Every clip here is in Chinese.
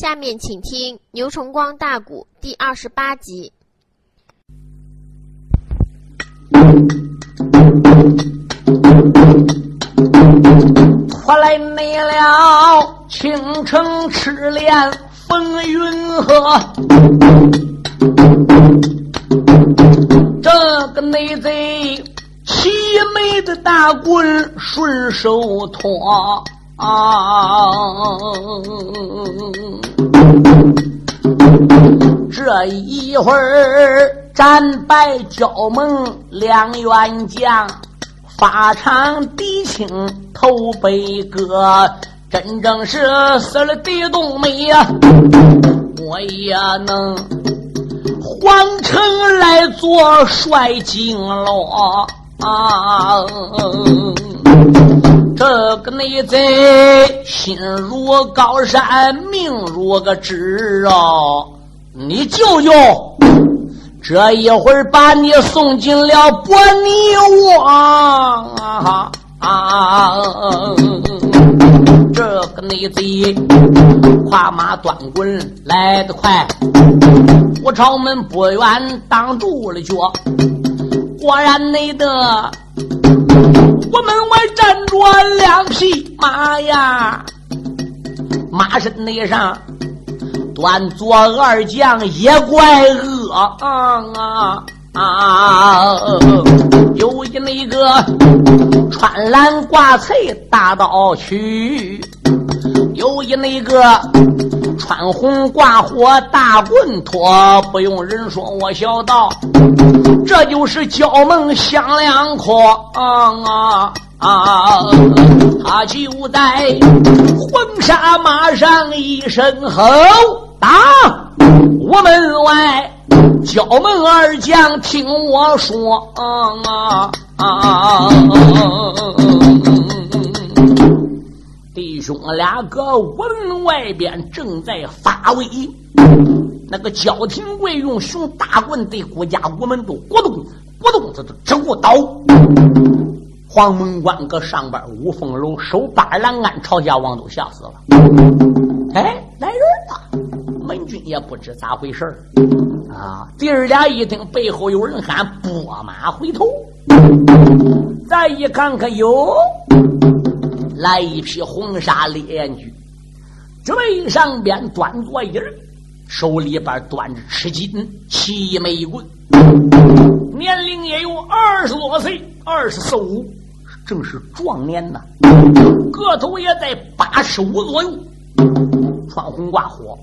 下面请听《牛崇光大鼓》第二十八集。拖来没了，倾城赤练风云鹤。这个内贼齐眉的大棍顺手托。啊！这一会儿战败焦盟两员将，发场敌情头被割，真正是死了地冬梅呀！我也能皇城来做帅京了啊！这个内贼心如高山，命如个纸啊！你舅舅这一会儿把你送进了伯尼窝啊！这个内贼跨马端棍来得快，我朝门不远挡住了脚，果然内得。我门外站着两匹马呀，马身内上端坐二将也怪恶啊啊！有一那个穿蓝挂翠大刀去，有一那个穿红挂火大棍托。不用人说，我小道。这就是焦门响两颗啊啊！他就在黄沙马上一声吼打，我门外焦门二将听我说啊啊！弟兄俩搁屋门外边正在发威。那个焦廷贵用熊大棍对郭家屋门都咕咚咕咚，这都直过刀。黄门关搁上边五凤楼守八栏杆，朝家王都吓死了。哎，来人了！门军也不知咋回事啊！弟儿俩一听背后有人喊，拨马回头，再一看，看哟，来一匹红纱烈焰驹，背上边端坐一人。手里边端着吃金七枚棍，年龄也有二十多岁，二十四五，正是壮年呐。个头也在八十五左右，穿红挂火。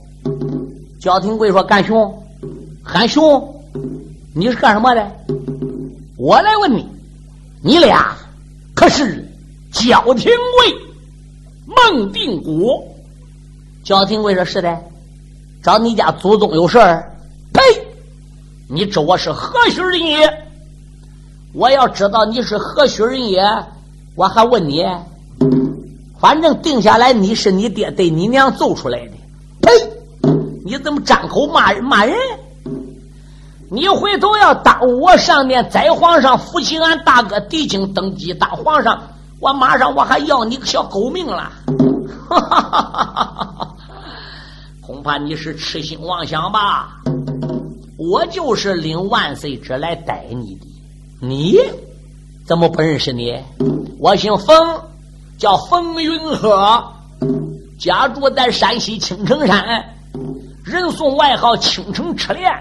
焦廷贵说：“干兄，喊兄，你是干什么的？我来问你，你俩可是焦廷贵、孟定国？”焦廷贵说：“是的。”找你家祖宗有事儿？呸！你知我是何许人也？我要知道你是何许人也，我还问你。反正定下来你是你爹对你娘揍出来的。呸！你怎么张口骂人骂人？你回头要当我上面宰皇上，扶起俺大哥狄青登基当皇上，我马上我还要你个小狗命了！哈哈哈哈哈！恐怕你是痴心妄想吧？我就是领万岁旨来逮你的，你怎么不认识你？我姓冯，叫冯云鹤，家住在山西青城山，人送外号青城赤练。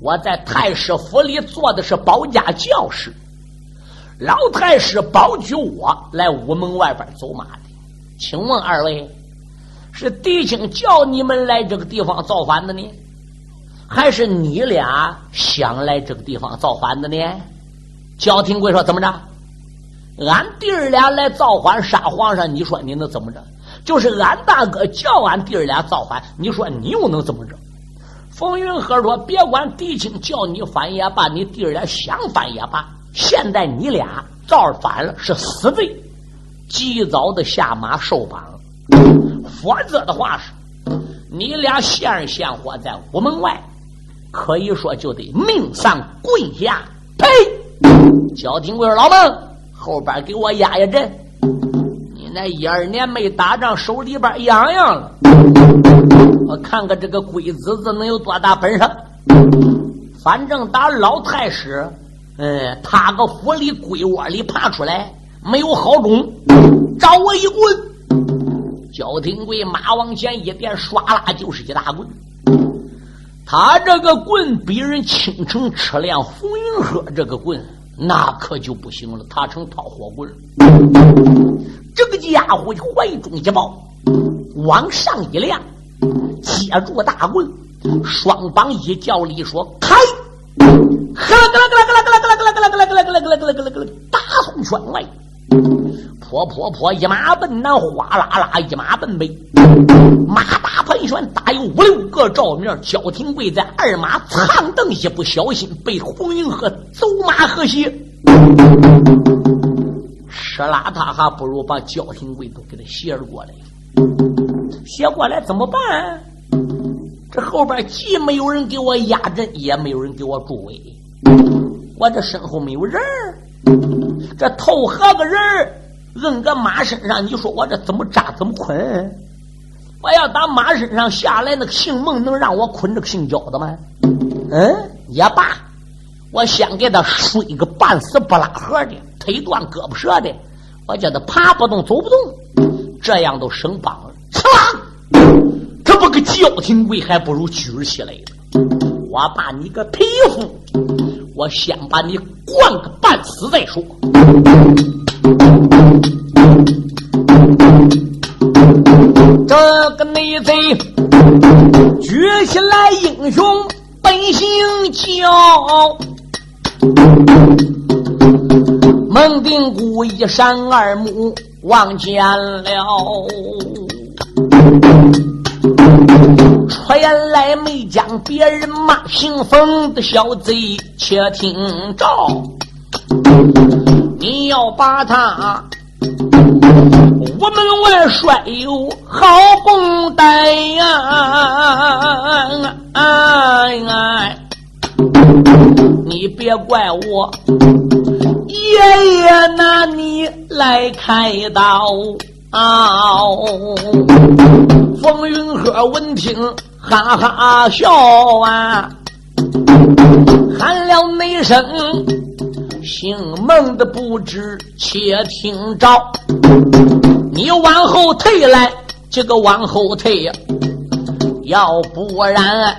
我在太师府里做的是保家教士，老太师保举我来午门外边走马的。请问二位？是狄青叫你们来这个地方造反的呢，还是你俩想来这个地方造反的呢？焦廷贵说：“怎么着？俺弟儿俩来造反杀皇上，你说你能怎么着？就是俺大哥叫俺弟儿俩造反，你说你又能怎么着？”冯云鹤说：“别管狄青叫你反也罢，你弟儿俩想反也罢，现在你俩造反了是死罪，及早的下马受绑。”否则的话是，你俩现儿现活在屋门外，可以说就得命丧跪下。呸！焦廷贵说：“老孟，后边给我压一阵。你那一二年没打仗，手里边痒痒了。我看看这个龟子子能有多大本事？反正打老太师，嗯，他个府里龟窝里爬出来，没有好种，找我一棍。焦廷贵马往前一点，唰啦就是一大棍。他这个棍比人倾城吃亮红云鹤这个棍，那可就不行了。他成套火棍了这个家伙怀中一抱，往上一亮，接住大棍，双膀一叫力说：“开！”呵啦啦咯啦咯啦咯啦圈外。破破破！一马奔南，哗啦啦！一马奔北，马大盘旋，大有五六个照面。焦廷贵在二马藏蹬，一不小心被红云鹤走马河血。吃拉他还不如把焦廷贵都给他斜过来，斜过来怎么办？这后边既没有人给我压阵，也没有人给我助威，我这身后没有人这头和个人摁个马身上，你说我这怎么扎怎么捆？我要打马身上下来，那个姓孟能让我捆这个姓焦的吗？嗯，也罢，我先给他摔个半死不拉活的，腿断胳膊折的，我叫他爬不动走不动，这样都省绑了。这不个焦廷贵，还不如举起来的。我把你个皮肤，我先把你灌个半死再说。这个内贼举起来，英雄本性叫。孟定谷一山二目望见了，传来没将别人骂姓冯的小贼，且听着，你要把他。我们外帅有好绷带呀！你别怪我，爷爷拿你来开刀。啊风云鹤闻听，哈哈笑啊，喊了那声。姓孟的不知，且听着，你往后退来，这个往后退呀，要不然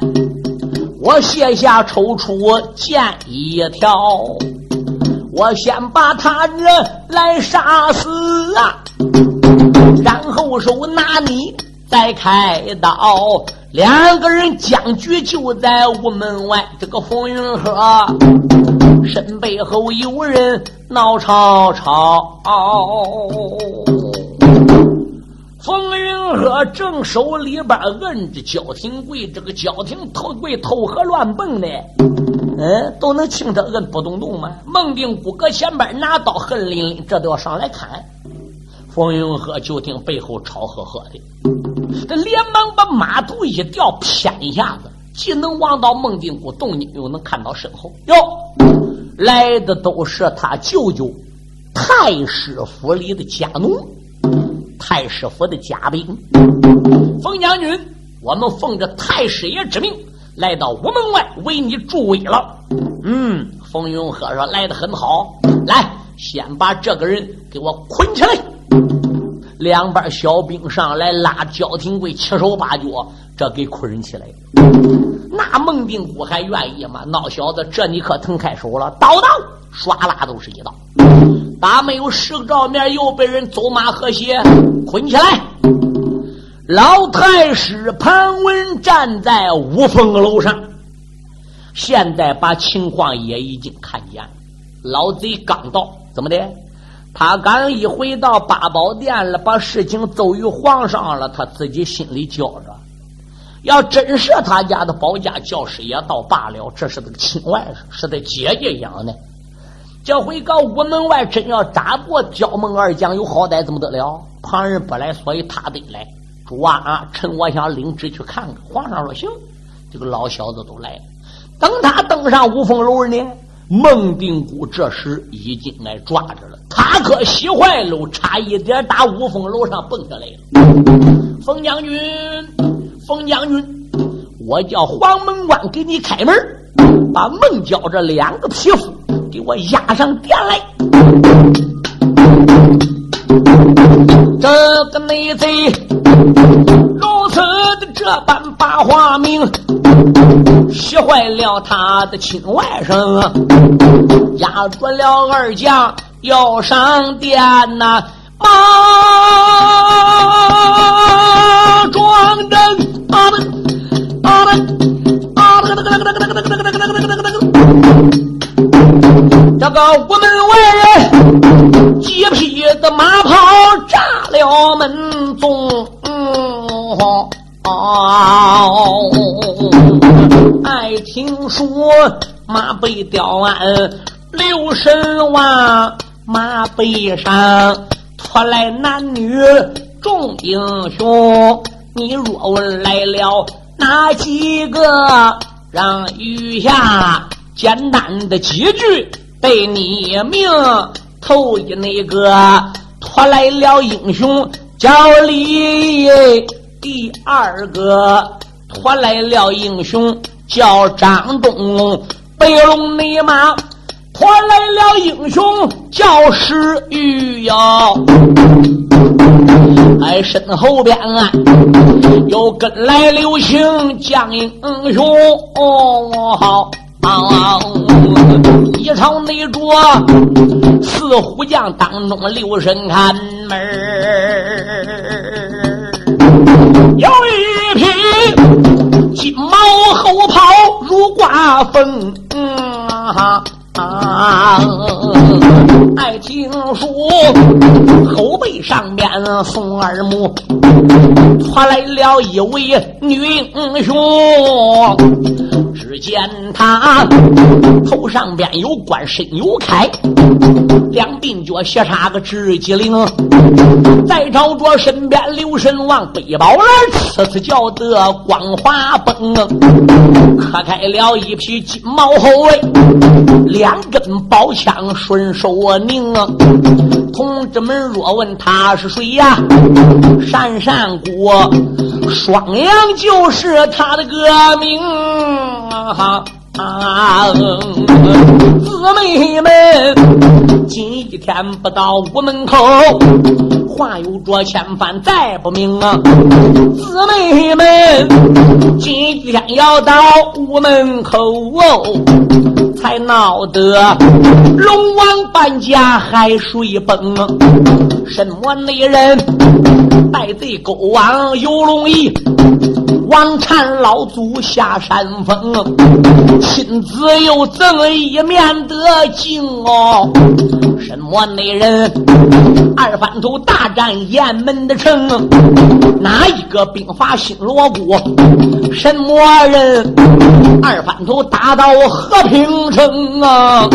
我卸下抽出剑一条，我先把他人来杀死啊，然后手拿你再开刀。两个人僵局就在屋门外，这个风云鹤身背后有人闹吵吵。风云鹤正手里边摁着焦廷贵，这个焦廷头贵头和乱蹦的，嗯，都能轻他摁不动动吗？孟定谷搁前边拿刀恨淋淋，这都要上来看。冯云鹤就听背后吵呵呵的，这连忙把马头一掉，偏一下子，既能望到孟定谷动静，又能看到身后。哟，来的都是他舅舅太师府里的家奴，太师府的家兵。冯将军，我们奉着太师爷之命，来到午门外为你助威了。嗯，冯云鹤说来的很好，来，先把这个人给我捆起来。两边小兵上来拉焦廷贵七手八脚，这给捆起来。那孟定国还愿意吗？闹小子，这你可腾开手了！刀刀唰啦都是一刀，打没有十个照面，又被人走马河血捆起来。老太师潘文站在五凤楼上，现在把情况也已经看见了。老贼刚到，怎么的？他刚一回到八宝殿了，把事情奏于皇上了，他自己心里觉着：要真是他家的保家教师也倒罢了，这是个亲外甥，是他姐姐养的。这回告屋门外，真要扎过焦门二将，有好歹怎么得了？旁人不来，所以他得来。主啊，趁我想领旨去看看。皇上说行，这个老小子都来了。等他登上五凤楼呢，孟定谷这时已经来抓着了。他可喜坏喽，差一点打五峰楼上蹦下来了。冯将军，冯将军，我叫黄门关给你开门，把孟郊这两个匹夫给我押上殿来。这个内贼如此的这般把话明，吓坏了他的亲外甥，压住了二将要上殿呐！马壮灯啊噔啊噔啊噔噔噔噔噔噔噔噔噔噔噔这个午门外，几匹的马跑炸了门中。爱听说马背吊鞍，刘神王马背上拖来男女众英雄。你若问来了哪几个，让余下简单的几句对你命。头一那个拖来了英雄叫李，第二个拖来了英雄叫张东，北龙内马拖来了英雄叫石玉哟，哎，身后边啊又跟来刘星将英雄哦，好。一朝内着四虎将当中留神看门有一匹金毛后跑如刮风，爱听书后背上面送二目，传来了一位女英雄。只见他头上边有冠，身有铠，两鬓角斜插个直脊翎，再朝着身边刘神王背包来，呲呲叫得光华崩，磕开了一匹金毛后卫，两根宝枪顺手拧。啊同志们若问他是谁呀？扇扇鼓双阳就是他的歌名。啊啊！姊妹们，今一天不到屋门口，话有着千番再不明啊！姊妹们，今天要到屋门口哦。才闹得龙王搬家海水崩啊，什么内人带贼勾王游龙椅，王禅老祖下山峰，亲自又赠一面得敬哦。什么内人二番头大战雁门的城，哪一个兵法新锣鼓？什么人二番头打到和平？城啊！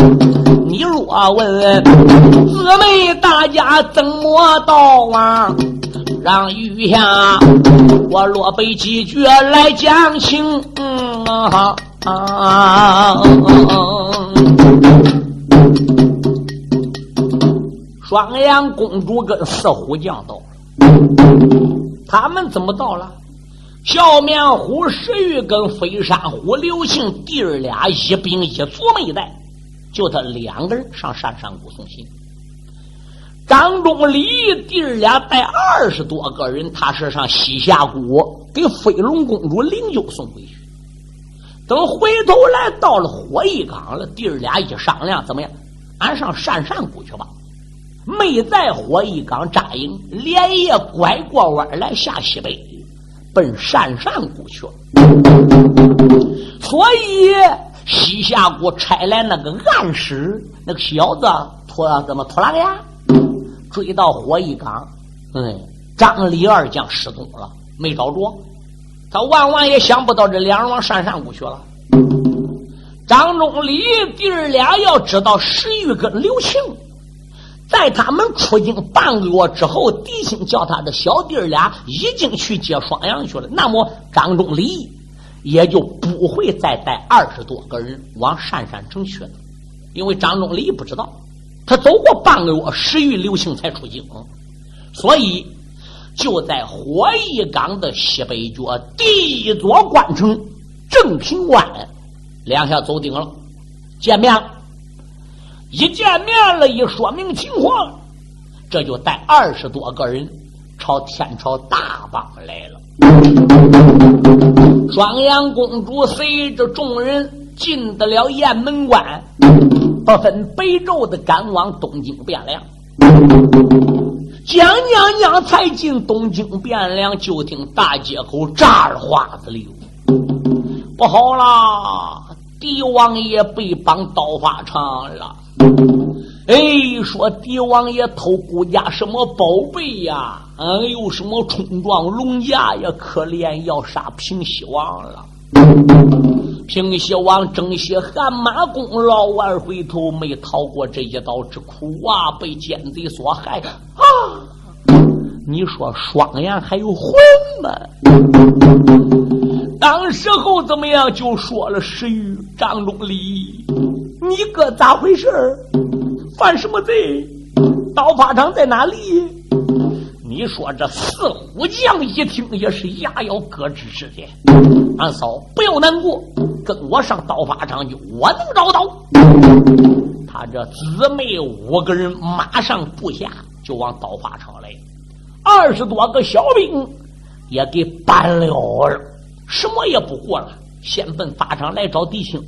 你若问姊妹大家怎么到啊？让余下我落背几句来讲清。啊啊！双阳公主跟四虎将到了，他们怎么到了？笑面虎石玉跟飞山虎刘庆弟儿俩一兵一卒没带，就他两个人上山山谷送信。张忠李弟儿俩带二十多个人，他是上西夏谷给飞龙公主灵柩送回去。等回头来到了火一岗了，弟儿俩一商量，怎么样？俺上山山谷去吧。没在火一岗扎营，连夜拐过弯来下西北。奔山上谷去了，所以西夏国差来那个暗使，那个小子拖怎么拖狼牙，追到火一岗，嗯，张李二将失踪了，没找着，他万万也想不到这两人往山上谷去了。张忠李弟儿俩要知道石玉跟刘庆。在他们出京半个月之后，狄青叫他的小弟儿俩已经去接双阳去了。那么张忠礼也就不会再带二十多个人往山山城去了，因为张忠礼不知道他走过半个月，十余流星才出京，所以就在火一岗的西北角第一座关城正平关两下走顶了，见面了。一见面了，一说明情况，这就带二十多个人朝天朝大邦来了。双阳公主随着众人进得了雁门关。不分北昼的赶往东京汴梁，蒋娘娘才进东京汴梁，就听大街口炸儿花子流，不好啦！狄王爷被绑刀法场了。哎，说狄王爷偷顾家什么宝贝呀？嗯，有，什么冲撞龙家呀？可怜要杀平西王了。平西王正邪汗马功劳，完回头没逃过这一刀之苦啊！被奸贼所害啊！你说双眼还有魂吗？当时候怎么样？就说了石玉张忠礼，你哥咋回事犯什么罪？刀法场在哪里？你说这四虎将一听也是牙咬咯吱似的。俺嫂不要难过，跟我上刀法场去，我能找到。他这姊妹五个人马上部下就往刀法场来，二十多个小兵也给搬了了，什么也不过了，先奔法场来找弟兄。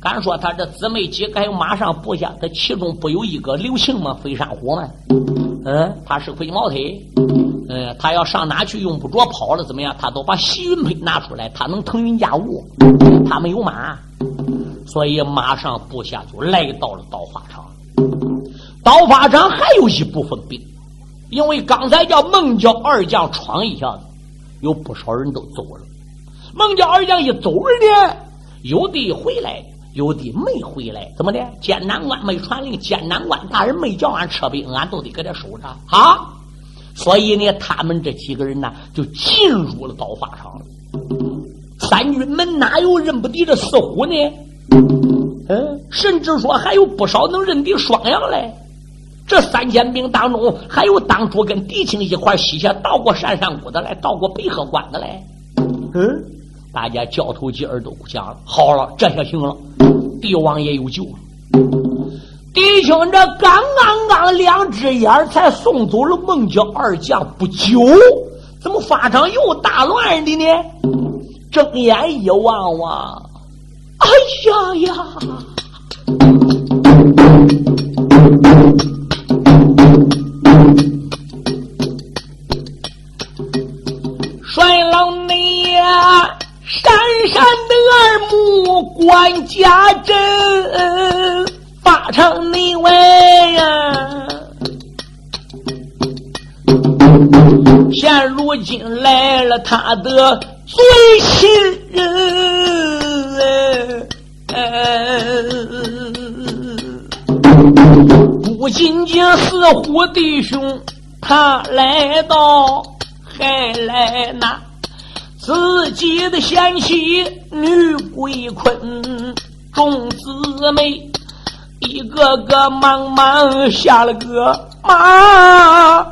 敢说他这姊妹几个马上部下，他其中不有一个刘庆吗？飞山虎吗？嗯，他是飞毛腿。嗯，他要上哪去用不着跑了，怎么样？他都把洗云佩拿出来，他能腾云驾雾。他没有马，所以马上部下就来到了刀法场。刀法场还有一部分兵，因为刚才叫孟郊二将闯一下子，有不少人都走了。孟郊二将一走呢，有的回来。有的没回来，怎么的？艰难关没传令，艰难关大人没叫俺撤兵，俺都得给他守着啊！所以呢，他们这几个人呢，就进入了刀法场了。三军门哪有认不敌的四虎呢？嗯，甚至说还有不少能认敌双阳嘞。这三千兵当中，还有当初跟狄青一块西下到过山上谷的来，到过北河关的来。嗯，大家交头接耳都讲了，好了，这下行了。帝王也有救了，弟兄，这刚刚刚两只眼才送走了孟郊二将不久，怎么法场又大乱的呢？睁眼一望望，哎呀呀！万家阵，法场内外呀，现如今来了他的最亲人，不仅仅是虎弟兄，他来到，还来拿。自己的贤妻女鬼困，众姊妹一个个忙忙下了个马，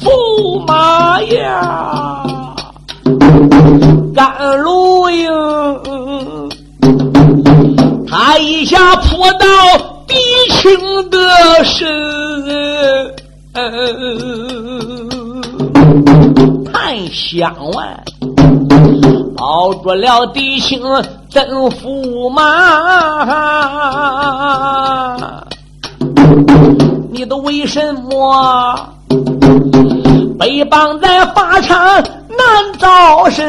驸马呀，甘露营，他一下扑到弟兄的身。叹相完，保住了弟兄真驸马，你都为什么被绑在法场难招身？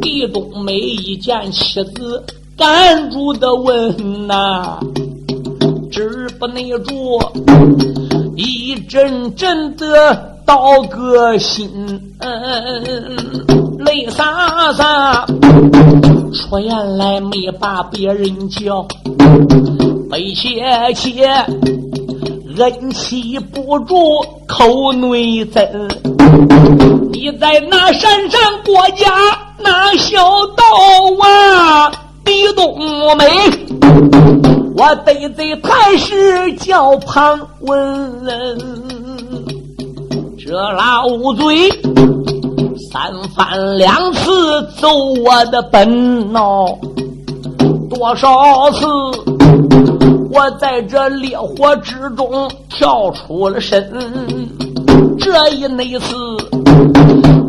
地冬梅一见妻子，赶住的问呐。止不内住，一阵阵的刀割心，泪洒洒，出言来没把别人叫，悲切切，忍气不住口内憎。你在那山上国家那小道啊，地东梅，我得罪太师叫庞文，这老嘴三番两次走我的本哦，多少次我在这烈火之中跳出了身，这一那次。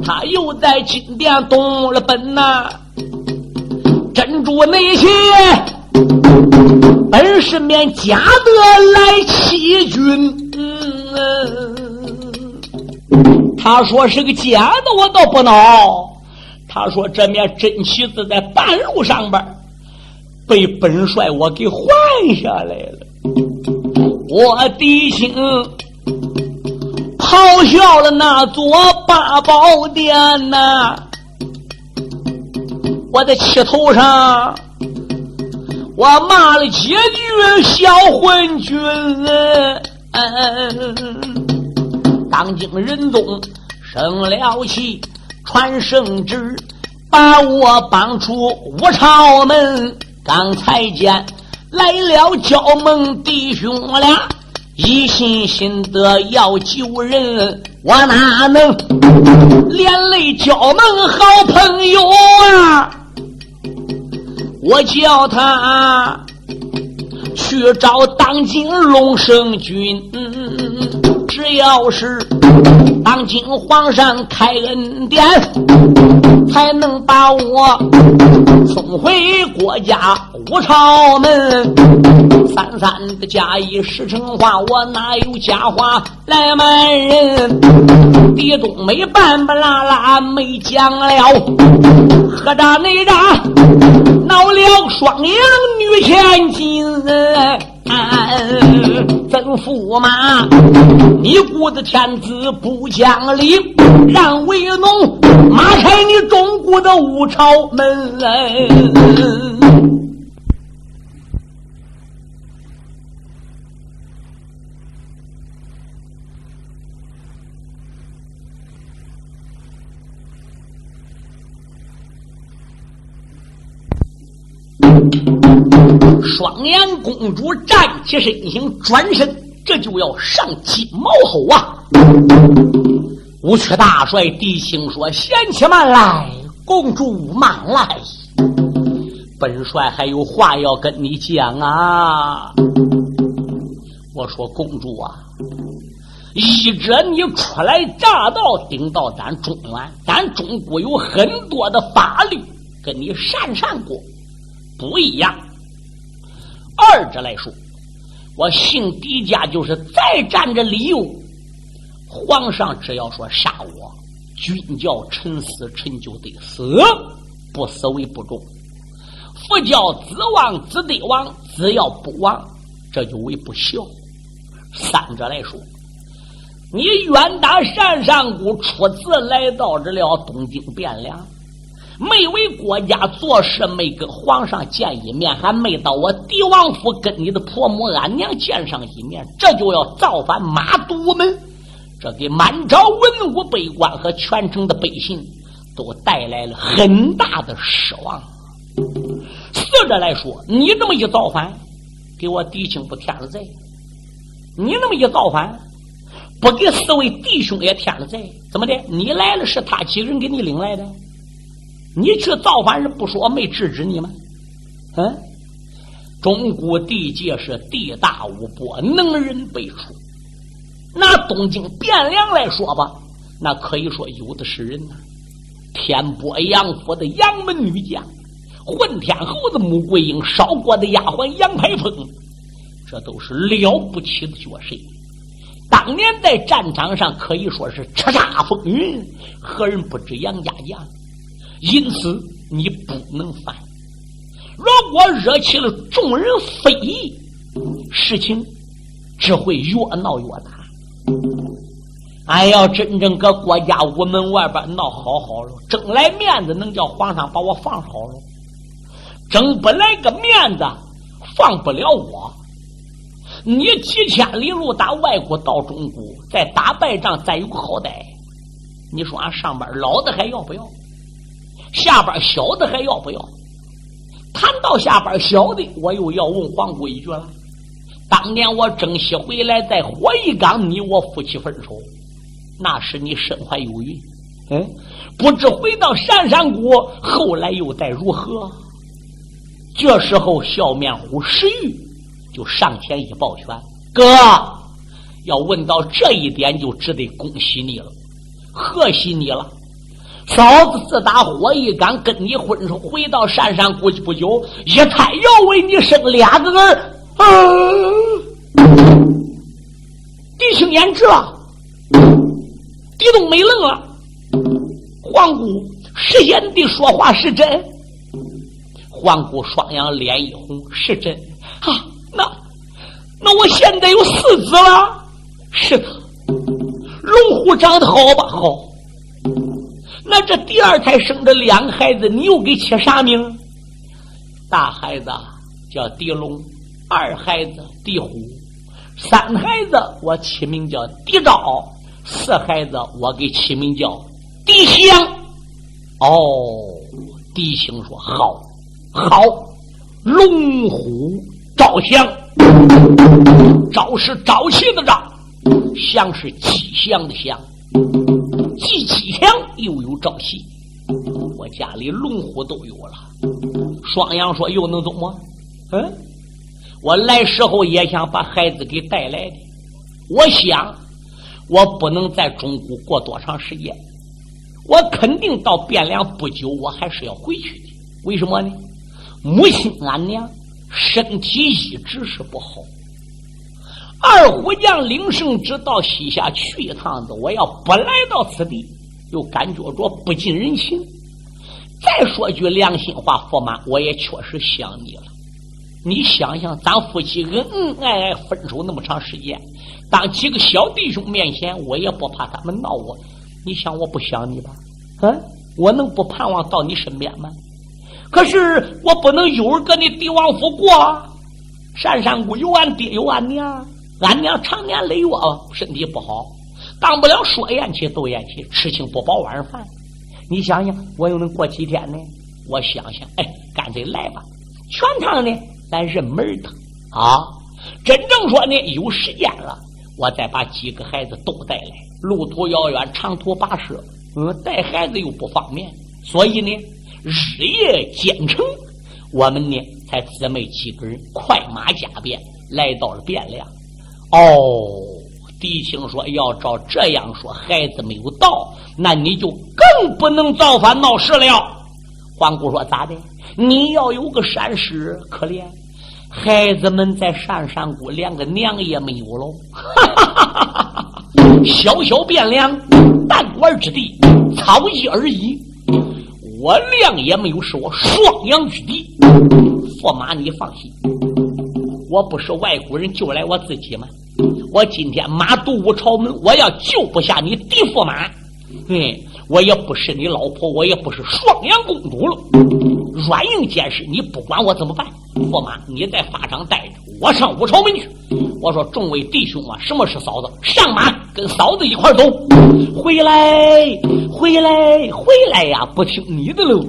他又在金殿动了本呐，珍珠那些本是面假的来欺君。他说是个假的，我倒不恼。他说这面真旗子在半路上边被本帅我给换下来了，我弟兄。咆哮了那座八宝殿呐！我在气头上，我骂了几句小混君。当今仁宗生了气，传圣旨，把我绑出五朝门。刚才见来了焦门弟兄俩。一心心的要救人，我哪能连累交盟好朋友啊？我叫他去找当今龙圣君，只要是当今皇上开恩典，才能把我送回国家五朝门。三三的假意实成话，我哪有假话来瞒人？地东没半不拉拉没讲了，何扎内扎闹了双阳女千金，曾驸马，你顾的天子不讲理，让为农马开你中国的五朝门。双阳公主站起身形，转身，这就要上金毛后啊！武曲大帅弟兄说：“贤妻慢来，公主慢来，本帅还有话要跟你讲啊！”我说：“公主啊，一者你初来乍到，顶到咱中原，咱中国有很多的法律跟你善善过。”不一样。二者来说，我姓狄家，就是再占着理由，皇上只要说杀我，君叫臣死，臣就得死，不死为不忠；父叫子亡，子得亡，只要不亡，这就为不孝。三者来说，你远打山上谷，出自来到这了东京汴梁。没为国家做事，没跟皇上见一面，还没到我帝王府跟你的婆母俺娘见上一面，这就要造反马都门，这给满朝文武百官和全城的百姓都带来了很大的失望。四者来说，你这么一造反，给我弟兄不添了罪；你那么一造反，不给四位弟兄也添了罪。怎么的？你来了是他几个人给你领来的？你去造反人不说没制止你吗？嗯，中国地界是地大物博，能人辈出。拿东京汴梁来说吧，那可以说有的是人呐。天波杨府的杨门女将，混天猴子穆桂英，烧锅的丫鬟杨排风，这都是了不起的角色。当年在战场上可以说是叱咤风云，何人不知杨家将？因此，你不能犯。如果惹起了众人非议，事情只会越闹越大。俺要真正搁国家屋门外边闹好好了，争来面子，能叫皇上把我放好了？争不来个面子，放不了我。你几千里路打外国到中国，再打败仗，再有个好歹。你说俺上班老的还要不要？下边小的还要不要？谈到下边小的，我又要问黄姑一句了。当年我征西回来，在火一岗，你我夫妻分手，那时你身怀有孕，嗯，不知回到山山谷，后来又待如何？这时候，笑面虎石玉就上前一抱拳：“哥，要问到这一点，就只得恭喜你了，贺喜你了。嫂子自打火一岗跟你婚手，回到山山谷不久，一胎要为你生俩个儿。”啊！弟兄眼直了，地动没愣了。皇姑是眼的说话是真。皇姑双阳脸一红，是真啊。那那我现在有四子了。是的，龙虎长得好吧？好。那这第二胎生的两个孩子，你又给起啥名？大孩子叫狄龙。二孩子狄虎，三孩子我起名叫狄昭，四孩子我给起名叫狄香。哦，狄青说好，好，龙虎赵祥，昭是朝气的昭，祥是吉祥的祥，既吉祥又有朝气。我家里龙虎都有了。双阳说又能怎么？嗯。我来时候也想把孩子给带来的，我想我不能在中国过多长时间，我肯定到汴梁不久，我还是要回去的。为什么呢？母亲俺娘身体一直是不好，二虎将领圣旨到西夏去一趟子，我要不来到此地，又感觉着不近人情。再说句良心话，驸马，我也确实想你了。你想想，咱夫妻恩恩爱爱分手那么长时间，当几个小弟兄面前，我也不怕他们闹我。你想我不想你吧？嗯，我能不盼望到你身边吗？可是我不能有儿搁你帝王府过。啊山山谷有俺爹有俺娘，俺娘常年累月身体不好，当不了说咽气都咽气，吃清不饱晚饭。你想想，我又能过几天呢？我想想，哎，干脆来吧，全趟呢。咱认门的啊！真正说呢，有时间了，我再把几个孩子都带来。路途遥远，长途跋涉，嗯，带孩子又不方便，所以呢，日夜兼程。我们呢，才姊妹几个人快马加鞭来到了汴梁。哦，狄青说：“要照这样说，孩子没有到，那你就更不能造反闹事了。”黄姑说：“咋的？”你要有个善事，可怜孩子们在山山谷连个娘也没有喽！小小汴梁，弹丸之地，草一而已。我亮也没有，是我双阳之地。驸马，你放心，我不是外国人，救来我自己吗？我今天马渡五朝门，我要救不下你狄驸马，嗯。我也不是你老婆，我也不是双阳公主了。软硬兼施，你不管我怎么办？驸马，你在法场待着，我上五朝门去。我说众位弟兄啊，什么是嫂子？上马，跟嫂子一块走。回来，回来，回来呀！不听你的喽。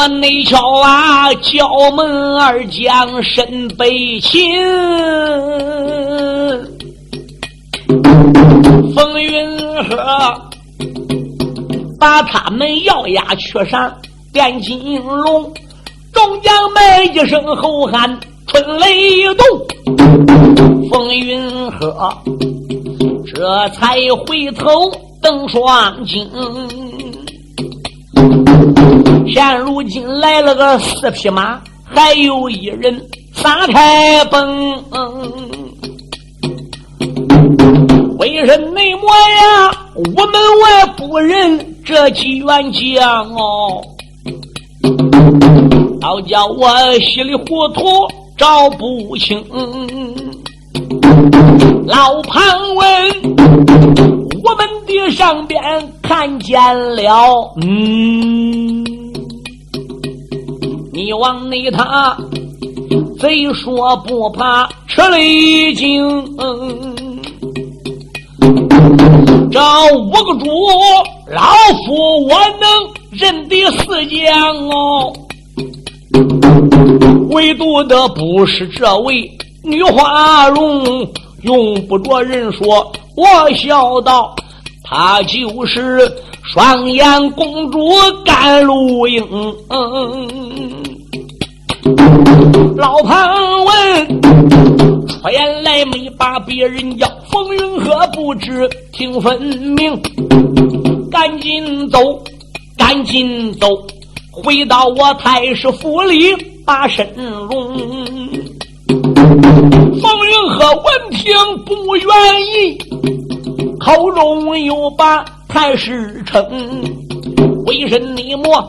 怎么内瞧啊？叫门二将身背擒，风云鹤把他们咬牙去上变金龙，众将们一声吼喊。春雷动，风云鹤，这才回头瞪双睛。现如今来了个四匹马，还有一人撒开崩。为人内魔呀，我们外不认这几员将哦，倒叫我稀里糊涂找不清。老庞问。我们的上边看见了，嗯，你往内他贼说不怕吃雷惊，这五个主老夫我能认得四将哦，唯独的不是这位女花容，用不着人说。我笑道：“她就是双眼公主甘露英。”老庞问：“出言来没把别人叫风云鹤不知听分明？赶紧走，赶紧走，回到我太师府里把身容。”冯云鹤闻听不愿意，口中又把太师称。为神你莫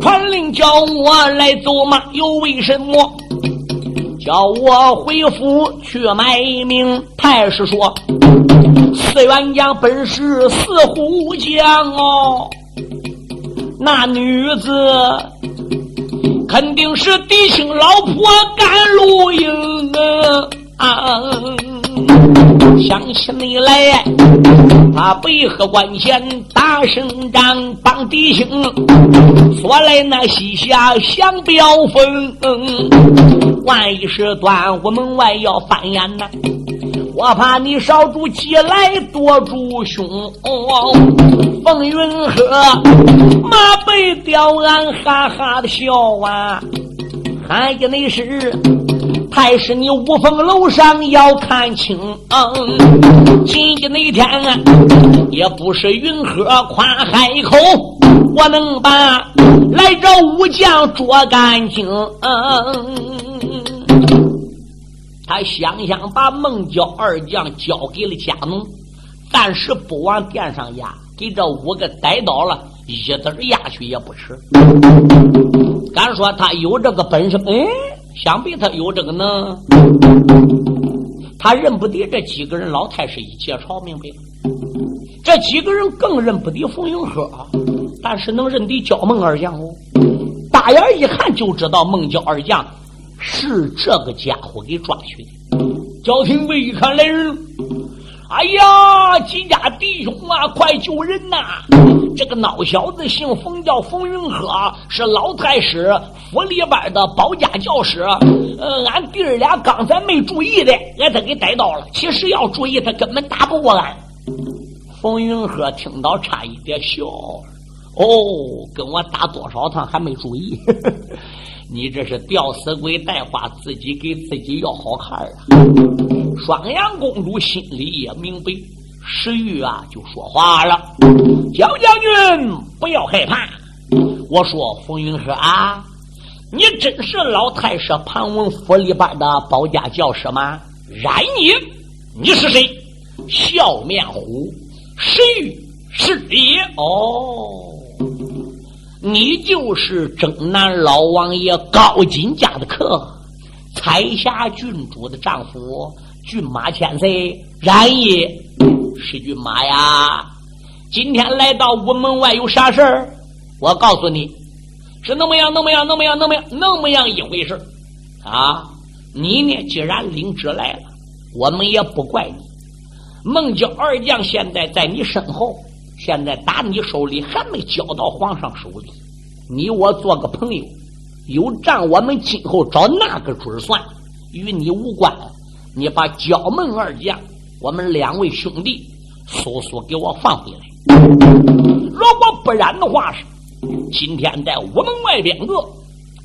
传令叫我来走马？又为什么叫我回府去卖命？太师说：“四员将本是四虎将哦，那女子。”肯定是弟兄老婆甘露英啊！想起你来，他背后关前大声张，帮弟兄说来那西夏想表风，万一是端午门外要翻眼呐！我怕你少住几来，多住凶。风云鹤马背吊鞍，哈哈的笑啊！看见那是还是，你五凤楼上要看清。今天那天啊，也不是云鹤夸海口，我能把来这武将捉干净。嗯他想想把孟郊二将交给了家奴，暂时不往殿上压，给这五个逮到了，一子压去也不迟。敢说他有这个本事？哎，想必他有这个能。他认不得这几个人，老太师一介绍明白了。这几个人更认不得冯云鹤，但是能认得焦孟二将哦。大眼一看就知道孟焦二将。是这个家伙给抓去的。焦廷贵一看来人，哎呀，几家弟兄啊，快救人呐！这个孬小子姓冯，叫冯云鹤，是老太师府里边的保家教师。呃，俺弟儿俩刚才没注意的，俺他给逮到了。其实要注意，他根本打不过俺。冯云鹤听到，差一点笑。哦，跟我打多少趟还没注意？呵呵你这是吊死鬼带花，自己给自己要好看啊！双阳公主心里也明白，石玉啊就说话了：“焦将军不要害怕，我说冯云鹤啊，你真是老太师庞文府里边的保家教师吗？然你，你是谁？笑面虎，石玉是也哦。”你就是征南老王爷高金家的客，彩霞郡主的丈夫，骏马千岁，然也是骏马呀。今天来到午门外有啥事儿？我告诉你，是那么样，那么样，那么样，那么样，那么样一回事啊！你呢，既然领旨来了，我们也不怪你。孟郊二将现在在你身后。现在打你手里还没交到皇上手里，你我做个朋友，有账我们今后找那个准算，与你无关。你把焦门二将，我们两位兄弟，速速给我放回来。如果不然的话，是今天在午门外边个，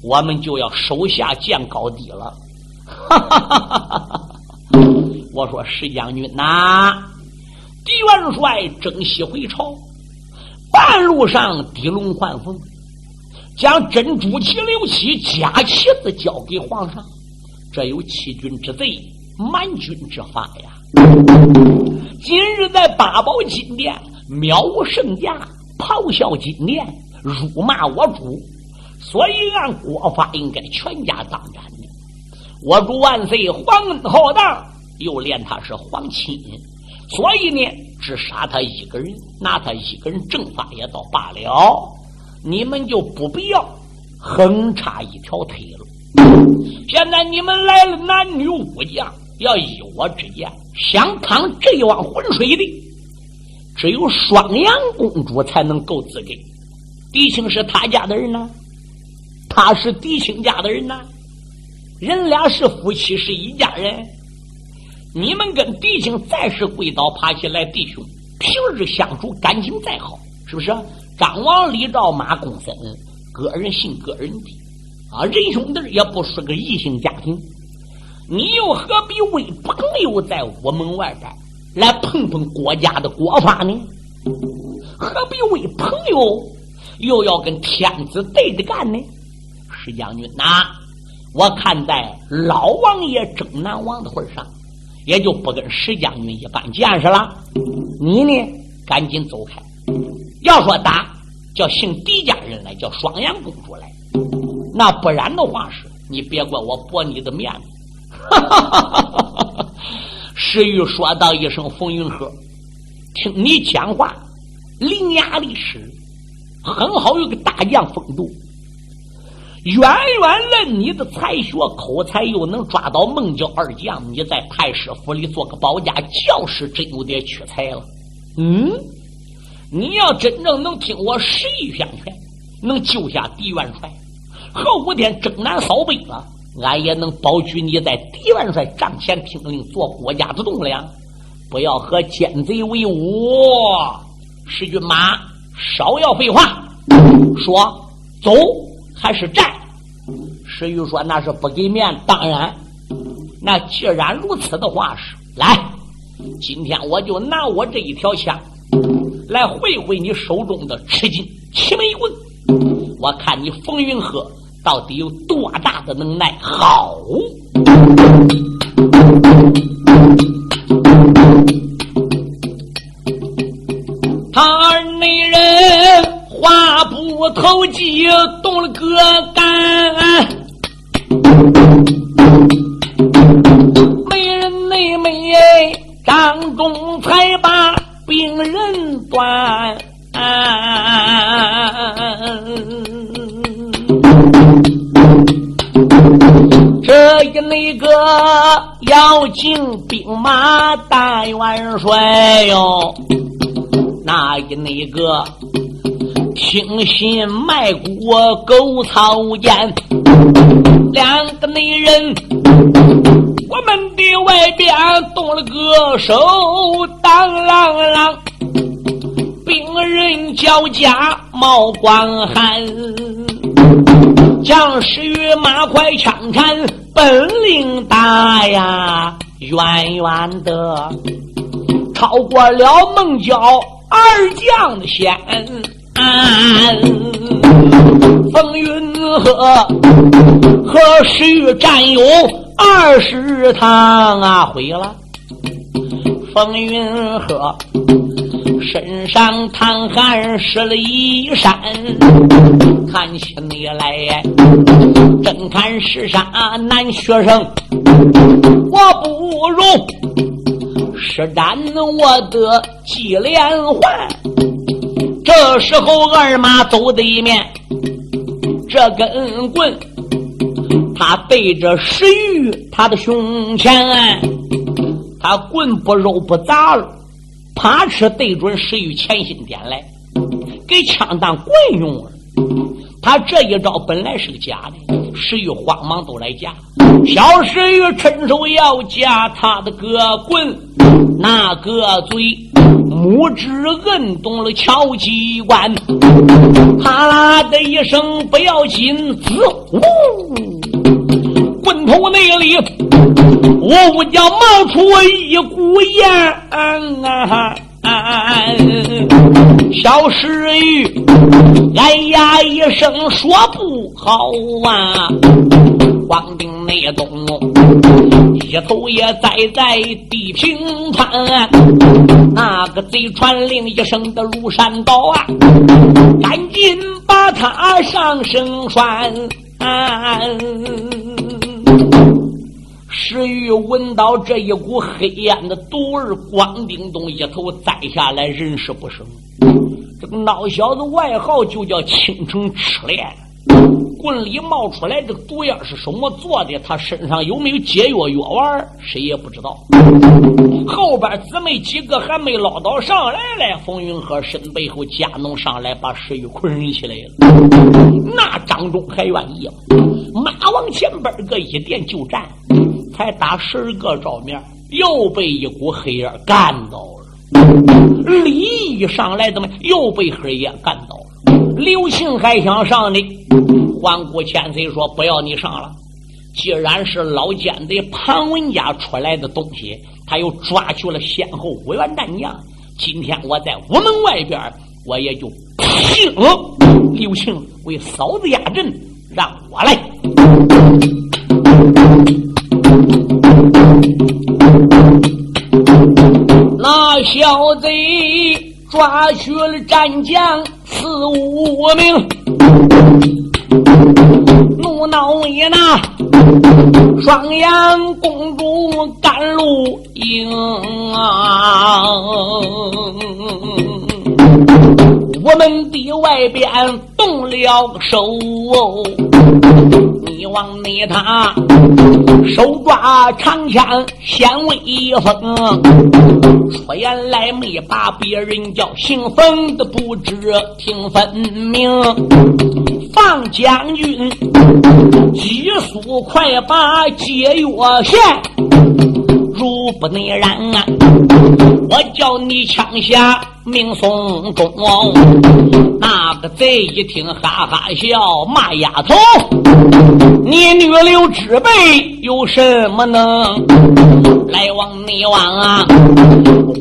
我们就要手下见高低了。哈哈哈哈哈！我说石将军呐。狄元帅征西回朝，半路上狄龙换凤，将珍珠旗、刘旗假旗子交给皇上。这有欺君之罪，瞒君之法呀！今日在八宝金殿藐无圣驾，咆哮金殿，辱骂我主，所以按国法应该全家当斩。我主万岁，皇恩浩荡，又连他是皇亲，所以呢，只杀他一个人，拿他一个人正法也倒罢了。你们就不必要横插一条腿了。现在你们来了，男女武将。要依我之言，想趟这一汪浑水的，只有双阳公主才能够资格。狄青是他家的人呢，他是狄青家的人呢，人俩是夫妻，是一家人。你们跟弟兄再是跪倒爬起来弟兄，平日相处感情再好，是不是？张王李赵马公孙，个人信个人的啊，仁兄弟也不是个异性家庭。你又何必为朋友在屋门外边来碰碰国家的国法呢？何必为朋友又要跟天子对着干呢？石将军呐，我看在老王爷征南王的份上，也就不跟石将军一般见识了。你呢，赶紧走开。要说打，叫姓狄家人来，叫双阳公主来。那不然的话是，你别怪我驳你的面子。哈哈哈哈哈！石玉说道一声：“冯云鹤，听你讲话伶牙俐齿，很好，有个大将风度。远远论你的才学口才，又能抓到孟郊二将，你在太师府里做个保家教师，真有点屈才了。嗯，你要真正能听我十一相劝，能救下狄元帅，后五天征南扫北了。”俺也能保举你在狄元帅帐前听令，做国家的栋梁，不要和奸贼为伍。石军马，少要废话，说走还是战？石玉说：“那是不给面，当然。那既然如此的话，是来，今天我就拿我这一条枪来会会你手中的赤金七枚棍，我看你冯云鹤。”到底有多大的能耐？好，话不投机，动了个肝。美人妹妹，张中才把病人断。这一那个要请兵马大元帅哟，那一那个精心卖国狗草间，两个内人，我们的外边动了个手，当啷啷，兵人交加冒光汗。将士与马快枪战，本领大呀，远远的超过了孟郊二将的先。风云鹤和石玉战友二十趟啊，毁了。风云鹤。身上淌汗湿了衣衫，看起你来真看是啥男学生，我不如施展我的纪连环。这时候二马走的一面，这根棍他对着石玉他的胸前，他棍不肉不砸了。啪哧对准石玉前心点来，给枪当棍用了。他这一招本来是个假的，石玉慌忙都来夹。小石玉伸手要夹他的个棍，那个嘴拇指摁动了敲击关，啪啦的一声不要紧，滋呜，棍头内里。我屋叫冒出一股烟啊！小石玉哎呀一声说不好啊！光腚内东，一头也栽在地平川。那个贼传令一声的如山倒啊，赶紧把他上升船。石玉闻到这一股黑烟的毒味，咣叮咚一头栽下来，人事不生。这个孬小子外号就叫青城赤练，棍里冒出来这个毒烟是什么做的？他身上有没有解药药丸？谁也不知道。后边姊妹几个还没捞到上来嘞，冯云鹤身背后加农上来把石玉捆起来了。那张忠还愿意吗？马往前边个一点就站，才打十个照面，又被一股黑烟干到了。李一上来怎么又被黑烟干倒了？刘庆还想上呢，环顾千岁说：“不要你上了。既然是老奸贼庞文家出来的东西，他又抓去了先后五员战将。今天我在午门外边，我也就聘刘庆为嫂子压阵，让我来。”那小贼抓去了战将四五名，怒恼也那双阳公主赶路营啊！我们的外边动了手。你往内他手抓长枪显威风，说言来没把别人叫姓冯的不知听分明。放将军，急速快把解药献，如不内然，我叫你枪下命送终。那个贼一听，哈哈笑，骂丫头。你女流之辈有什么能来往内往啊？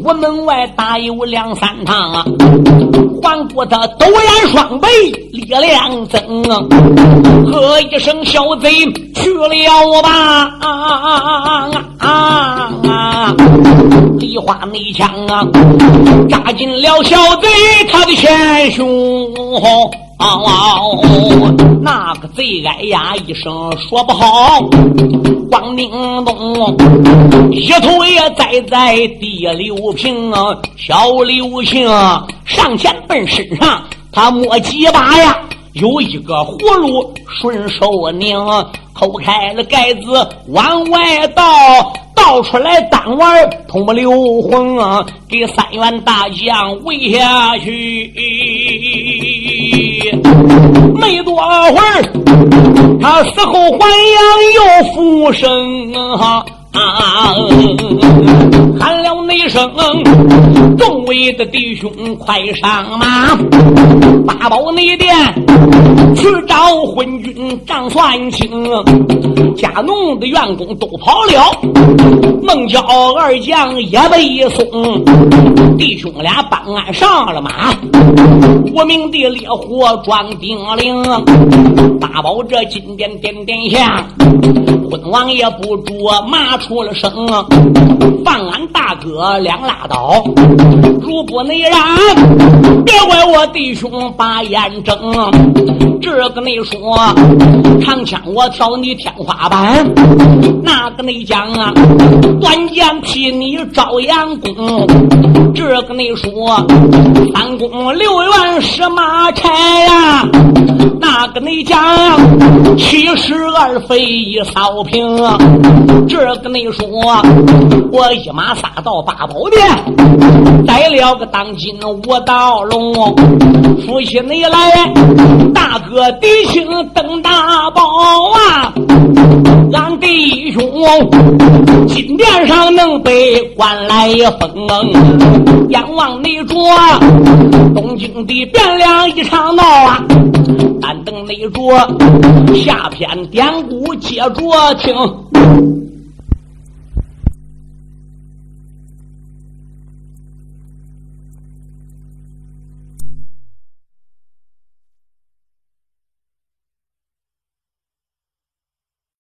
我门外打有两三趟啊，环顾他斗眼双背力量增，喝一声小贼去了吧！啊啊啊！梨花内枪啊，扎进了小贼他的前胸。哦，那个贼哎呀一声说不好，光明东一头也栽在地刘平，小刘星上前奔身上，他摸几把呀，有一个葫芦顺手拧，抠开了盖子往外倒。倒出来单碗通不流魂！给三员大将喂下去。没多会儿，他死后还阳又复生啊！啊！喊了那声，众位的弟兄快上马，八宝内殿去找昏君张算清，家奴的员工都跑了，孟郊二将也被送，弟兄俩办案上了马，无名的烈火装丁铃，八宝这金殿点点响，昏王也不住马。出了声，放俺大哥两拉倒，如不内让，别怪我弟兄把眼睁。这个你说，长枪我挑你天花板，那个你讲啊，短剑劈你朝阳宫。这个你说，三宫六院是马差呀，那个你讲，七十二飞一扫平。这个。你说我一马杀到八宝殿，带了个当今五道龙，夫妻你来，大哥弟兄登大宝啊！俺弟兄金殿上能被关来封，阎王内着东京的汴梁一场闹啊！但等内着下篇典故接着听。